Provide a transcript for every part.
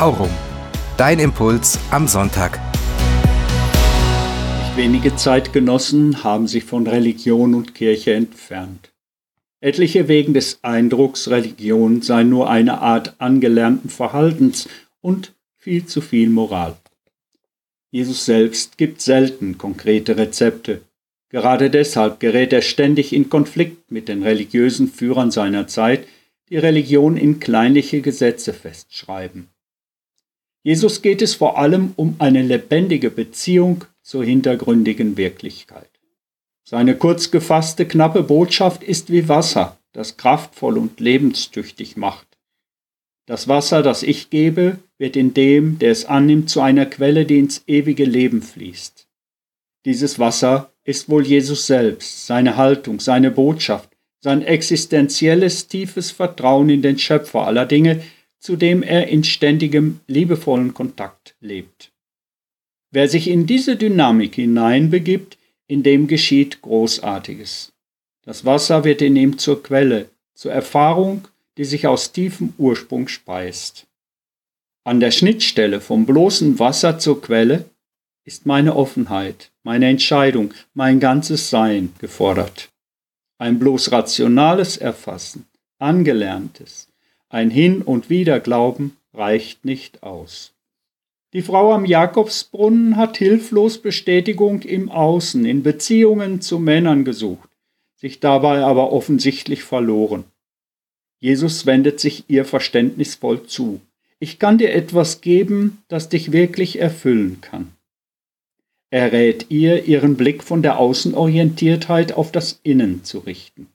Aurum. Dein Impuls am Sonntag. Nicht wenige Zeitgenossen haben sich von Religion und Kirche entfernt. Etliche wegen des Eindrucks, Religion sei nur eine Art angelernten Verhaltens und viel zu viel Moral. Jesus selbst gibt selten konkrete Rezepte. Gerade deshalb gerät er ständig in Konflikt mit den religiösen Führern seiner Zeit, die Religion in kleinliche Gesetze festschreiben. Jesus geht es vor allem um eine lebendige Beziehung zur hintergründigen Wirklichkeit. Seine kurz gefasste, knappe Botschaft ist wie Wasser, das kraftvoll und lebenstüchtig macht. Das Wasser, das ich gebe, wird in dem, der es annimmt, zu einer Quelle, die ins ewige Leben fließt. Dieses Wasser ist wohl Jesus selbst, seine Haltung, seine Botschaft, sein existenzielles, tiefes Vertrauen in den Schöpfer aller Dinge, zu dem er in ständigem, liebevollen Kontakt lebt. Wer sich in diese Dynamik hineinbegibt, in dem geschieht Großartiges. Das Wasser wird in ihm zur Quelle, zur Erfahrung, die sich aus tiefem Ursprung speist. An der Schnittstelle vom bloßen Wasser zur Quelle ist meine Offenheit, meine Entscheidung, mein ganzes Sein gefordert. Ein bloß rationales Erfassen, angelerntes, ein Hin und Wider Glauben reicht nicht aus. Die Frau am Jakobsbrunnen hat hilflos Bestätigung im Außen, in Beziehungen zu Männern gesucht, sich dabei aber offensichtlich verloren. Jesus wendet sich ihr verständnisvoll zu. Ich kann dir etwas geben, das dich wirklich erfüllen kann. Er rät ihr, ihren Blick von der Außenorientiertheit auf das Innen zu richten.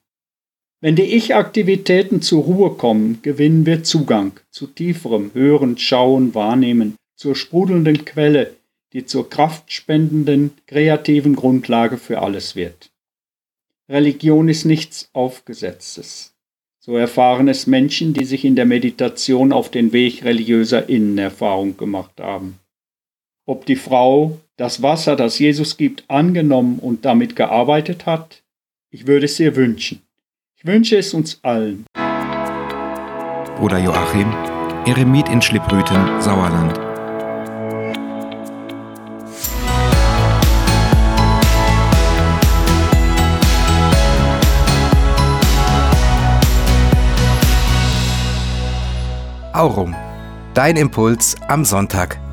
Wenn die Ich-Aktivitäten zur Ruhe kommen, gewinnen wir Zugang zu tieferem Hören, Schauen, Wahrnehmen, zur sprudelnden Quelle, die zur kraftspendenden, kreativen Grundlage für alles wird. Religion ist nichts Aufgesetztes. So erfahren es Menschen, die sich in der Meditation auf den Weg religiöser Innenerfahrung gemacht haben. Ob die Frau das Wasser, das Jesus gibt, angenommen und damit gearbeitet hat, ich würde es ihr wünschen. Wünsche es uns allen. Bruder Joachim, Eremit in Schlipprüten, Sauerland. Aurum. Dein Impuls am Sonntag.